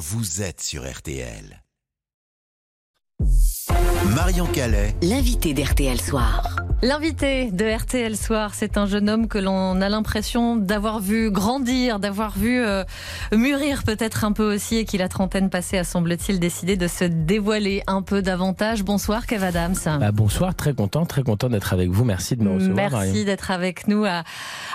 vous êtes sur RTL. Marion Calais, L'invité d'RTL Soir. L'invité de RTL Soir, c'est un jeune homme que l'on a l'impression d'avoir vu grandir, d'avoir vu euh, mûrir peut-être un peu aussi et qui la trentaine passée a semble-t-il décidé de se dévoiler un peu davantage. Bonsoir Kev Adams. Bah, bonsoir, très content, très content d'être avec vous. Merci de me recevoir. Merci d'être avec nous à,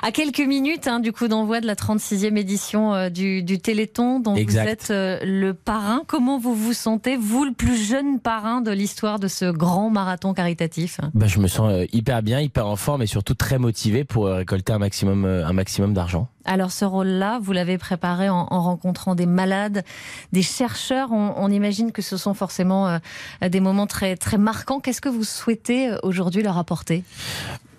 à quelques minutes hein, du coup d'envoi de la 36e édition euh, du, du Téléthon dont Exact. vous êtes euh, le parrain. Comment vous vous sentez, vous le plus jeune parrain de l'histoire de ce grand marathon caritatif? Bah, je me sens euh, hyper bien, hyper en forme et surtout très motivé pour euh, récolter un maximum, euh, un maximum d'argent. Alors ce rôle-là, vous l'avez préparé en, en rencontrant des malades, des chercheurs. On, on imagine que ce sont forcément euh, des moments très très marquants. Qu'est-ce que vous souhaitez aujourd'hui leur apporter?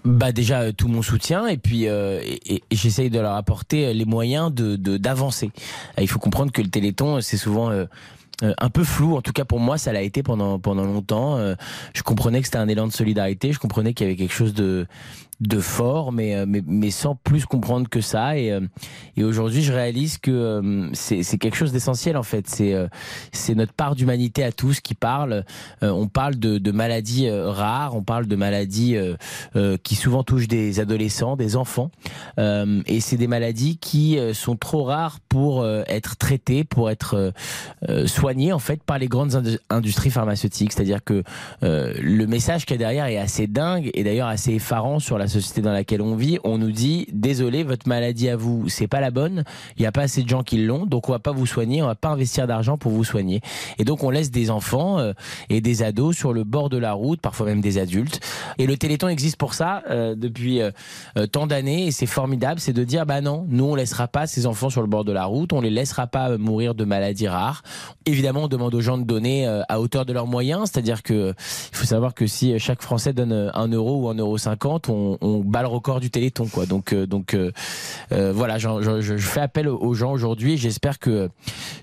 Bah déjà euh, tout mon soutien et puis euh, et, et- et j'essaye de leur apporter les moyens de d'avancer. Il faut comprendre que le Téléthon c'est souvent euh, un peu flou, en tout cas pour moi ça l'a été pendant pendant longtemps. Euh, je comprenais que c'était un élan de solidarité, je comprenais qu'il y avait quelque chose de de fort, mais euh, mais, mais sans plus comprendre que ça. Et, euh, et aujourd'hui, je réalise que euh, c'est quelque chose d'essentiel en fait. C'est notre part d'humanité à tous qui parle. On parle de, de maladies rares, on parle de maladies qui souvent touchent des adolescents, des enfants, et c'est des maladies qui sont trop rares pour être traitées, pour être soignées en fait par les grandes indu- industries pharmaceutiques. C'est-à-dire que le message qu'il y a derrière est assez dingue et d'ailleurs assez effarant sur la société dans laquelle on vit. On nous dit désolé, votre maladie à vous, c'est pas la bonne. Il n'y a pas assez de gens qui l'ont, donc on va pas vous soigner, on va pas investir d'argent pour vous soigner. Et donc on laisse des enfants euh, et des ados sur le bord de la route, parfois même des adultes. Et le Téléthon existe pour ça euh, depuis euh, tant d'années et c'est formidable, c'est de dire bah non, nous on laissera pas ces enfants sur le bord de la route, on les laissera pas mourir de maladies rares. Évidemment, on demande aux gens de donner à hauteur de leurs moyens, c'est-à-dire que il faut savoir que si chaque Français donne un euro ou un euro cinquante, on, on bat le record du Téléthon, quoi. Donc, euh, donc euh, euh, voilà, je, je- je fais appel aux gens aujourd'hui. J'espère que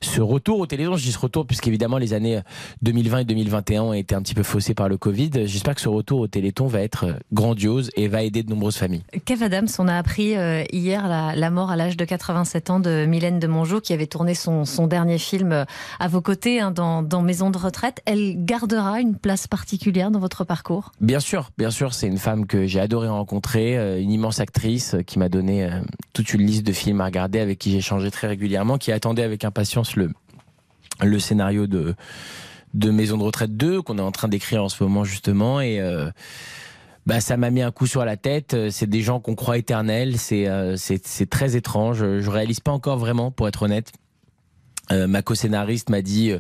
ce retour au Téléthon, je dis ce retour puisqu'évidemment les années 2020 et 2021 ont été un petit peu faussées par le Covid. J'espère que ce retour au Téléthon va être grandiose et va aider de nombreuses familles. Kev Adams, on a appris hier la, la mort à l'âge de 87 ans de Mylène de Mongeau, qui avait tourné son, son dernier film à vos côtés hein, dans, dans Maison de retraite. Elle gardera une place particulière dans votre parcours? Bien sûr, bien sûr, c'est une femme que j'ai adoré rencontrer, euh, une immense actrice euh, qui m'a donné euh, toute une liste de films à regarder, avec qui échangé très régulièrement, qui attendait avec impatience le, le scénario de, de Maison de retraite 2 qu'on est en train d'écrire en ce moment justement et bah ça m'a mis un coup sur la tête. C'est des gens qu'on croit éternels. C'est très étrange. Je réalise pas encore vraiment, pour être honnête. Euh, ma co-scénariste m'a dit euh,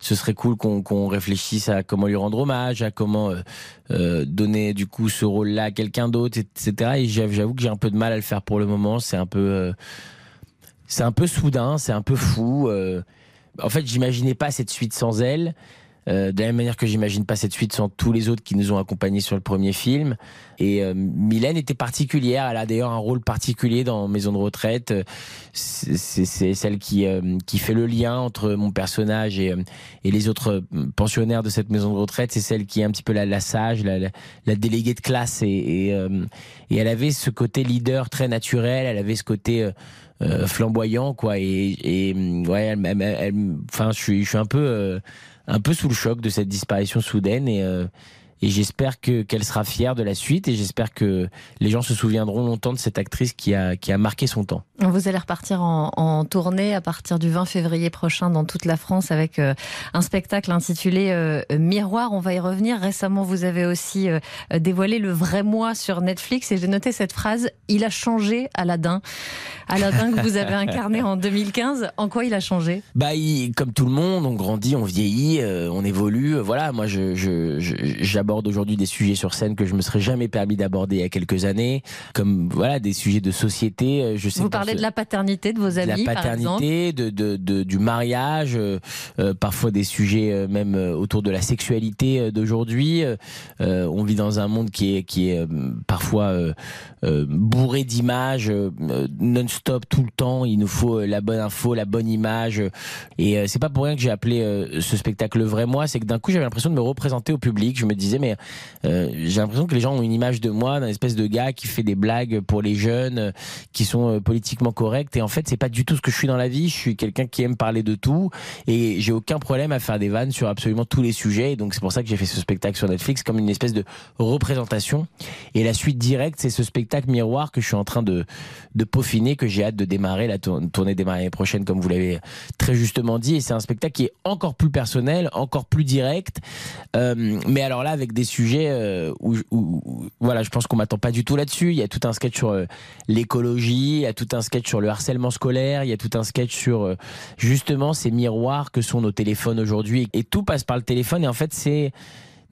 ce serait cool qu'on réfléchisse à comment lui rendre hommage, à comment euh, euh, donner du coup ce rôle-là à quelqu'un d'autre, etc. Et j'avoue que j'ai un peu de mal à le faire pour le moment. C'est un peu euh, c'est un peu soudain, c'est un peu fou. en fait, j'imaginais pas cette suite sans elle. Euh, de la même manière que j'imagine pas cette suite sans tous les autres qui nous ont accompagnés sur le premier film. Et euh, Mylène était particulière. Elle a d'ailleurs un rôle particulier dans Maison de retraite. C'est celle qui euh, qui fait le lien entre mon personnage et euh, et les autres euh, pensionnaires de cette maison de retraite. C'est celle qui est un petit peu la, la sage, la, la, la déléguée de classe. Et et, euh, et elle avait ce côté leader très naturel. Elle avait ce côté euh, flamboyant, quoi. Et, et euh, ouais, elle, elle- elle- enfin, je suis je suis un peu euh, un peu sous le choc de cette disparition soudaine et, euh, et j'espère que qu'elle sera fière de la suite et j'espère que les gens se souviendront longtemps de cette actrice qui a qui a marqué son temps. Vous allez repartir en, en tournée à partir du 20 février prochain dans toute la France avec euh, un spectacle intitulé euh, Miroir. On va y revenir. Récemment, vous avez aussi euh, dévoilé le vrai moi sur Netflix et j'ai noté cette phrase Il a changé Aladdin. Aladdin que vous avez incarné en 2015. En quoi il a changé? Bah, il- comme tout le monde, on grandit, on vieillit, on évolue. Voilà, moi, je, je, je- j'aborde aujourd'hui des sujets sur scène que je me serais jamais permis d'aborder il y a quelques années, comme voilà des sujets de société. euh, Je sais Vous parlez ce- de la paternité de vos de amis, la par exemple? paternité, de, de, de- du mariage, euh, euh, parfois des sujets euh, même euh, autour de la sexualité d'aujourd'hui. On vit dans un monde qui est, qui est parfois bourré d'images non-stop tout le temps. Il nous faut la bonne info, la bonne image. Et c'est pas pour rien que j'ai appelé ce spectacle le vrai moi, c'est que d'un coup j'avais l'impression de me représenter au public. Je me disais mais euh, j'ai l'impression que les gens ont une image de moi d'un espèce de gars qui fait des blagues pour les jeunes, euh, qui sont politiquement corrects. Et en fait, c'est pas du tout ce que je suis dans la vie. Je suis quelqu'un qui aime parler de tout et j'ai aucun problème à faire des vannes sur absolument tous les sujets. Et donc c'est pour ça que j'ai fait ce spectacle sur Netflix comme une espèce de représentation. Et la suite directe, c'est ce spectacle miroir que je suis en train de, peaufiner, que j'ai hâte de démarrer. La tournée démarre l'année prochaine, comme vous l'avez très justement dit. Et c'est un spectacle qui est encore plus personnel, encore plus direct. Euh, mais alors là, avec des sujets euh, où, voilà, je pense qu'on m'attend pas du tout là-dessus. Il y a tout un sketch sur euh, l'écologie, il y a tout un sketch sur le harcèlement scolaire, il y a tout un sketch sur justement ces miroirs que sont nos téléphones aujourd'hui. Et tout passe par le téléphone. Et en fait, c'est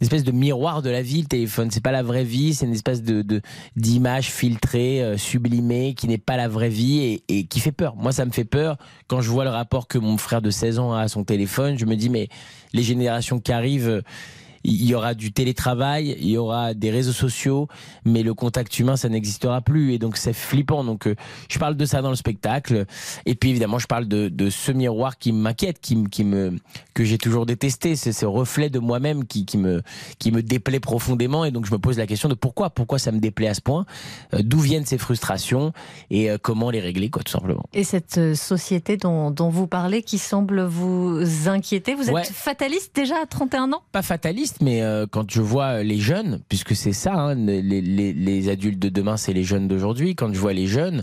une espèce de miroir de la vie, le téléphone. C'est pas la vraie vie, c'est une espèce d'image filtrée, euh, sublimée, qui n'est pas la vraie vie et, qui fait peur. Moi, ça me fait peur quand je vois le rapport que mon frère de 16 ans a à son téléphone. Je me dis, mais les générations qui arrivent il y aura du télétravail, il y aura des réseaux sociaux, mais le contact humain, ça n'existera plus. Et donc, c'est flippant. Donc, euh, je parle de ça dans le spectacle. Et puis, évidemment, je parle de, de ce miroir qui m'inquiète, qui, qui me, que j'ai toujours détesté. C'est ce reflet de moi-même qui, qui me, qui me déplaît profondément. Et donc, je me pose la question de pourquoi, pourquoi ça me déplaît à ce point, euh, d'où viennent ces frustrations et euh, comment les régler, quoi, tout simplement. Et cette société dont, dont vous parlez qui semble vous inquiéter, vous êtes fataliste déjà à 31 ans? Pas fataliste mais euh, quand je vois les jeunes, puisque c'est ça, hein, les, adultes de demain, c'est les jeunes d'aujourd'hui, quand je vois les jeunes,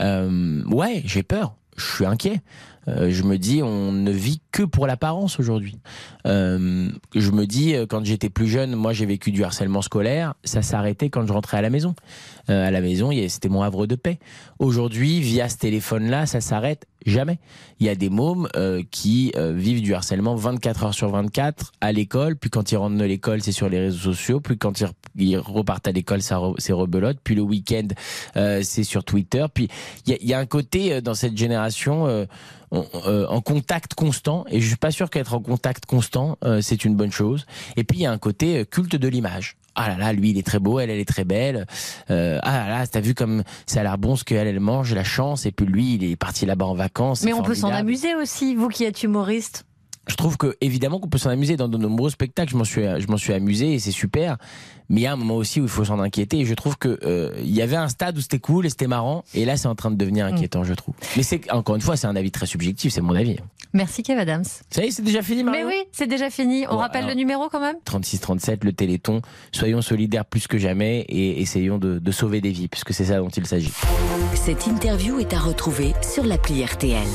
euh, ouais, j'ai peur, je suis inquiet. Euh, je me dis, on ne vit que pour l'apparence aujourd'hui. Euh, je me dis, euh, quand j'étais plus jeune, moi j'ai vécu du harcèlement scolaire, ça s'arrêtait quand je rentrais à la maison. à la maison, c'était mon havre de paix. Aujourd'hui, via ce téléphone-là, ça s'arrête jamais. Il y a des mômes qui vivent du harcèlement 24 heures sur 24 à l'école, puis quand ils rentrent de l'école, c'est sur les réseaux sociaux, puis quand ils, repartent à l'école, c'est rebelote, puis le week-end, c'est sur Twitter. Puis il y, y, a un côté dans cette génération euh, en contact constant. Et je suis pas sûr qu'être en contact constant, euh, c'est une bonne chose. Et puis il y a un côté euh, culte de l'image. Ah là là, lui il est très beau, elle elle est très belle. Euh, ah là là, t'as vu comme ça a l'air bon ce qu'elle elle mange, la chance. Et puis lui il est parti là-bas en vacances. Mais on peut s'en amuser aussi, vous qui êtes humoriste je trouve que évidemment qu'on peut s'en amuser dans de nombreux spectacles. Je m'en suis, je m'en suis amusé et c'est super. Mais il y a un moment aussi où il faut s'en inquiéter. Et je trouve que euh, il y avait un stade où c'était cool et c'était marrant. Et là, c'est en train de devenir mm. inquiétant, je trouve. Mais c'est encore une fois, c'est un avis très subjectif. C'est mon avis. Merci Kev Adams. Ça y est, c'est déjà fini, Marion Mais oui, c'est déjà fini. On rappelle le numéro quand même 36-37, le Téléthon. Soyons solidaires plus que jamais et essayons de, de sauver des vies, puisque c'est ça dont il s'agit. Cette interview est à retrouver sur l'appli RTL.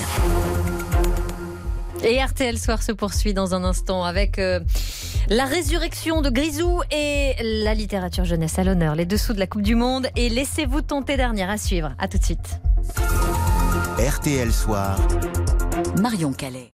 Et RTL Soir se poursuit dans un instant avec euh, la résurrection de Grisou et la littérature jeunesse à l'honneur, les dessous de la Coupe du Monde et laissez-vous tenter dernière à suivre. À tout de suite. RTL Soir. Marion Calais.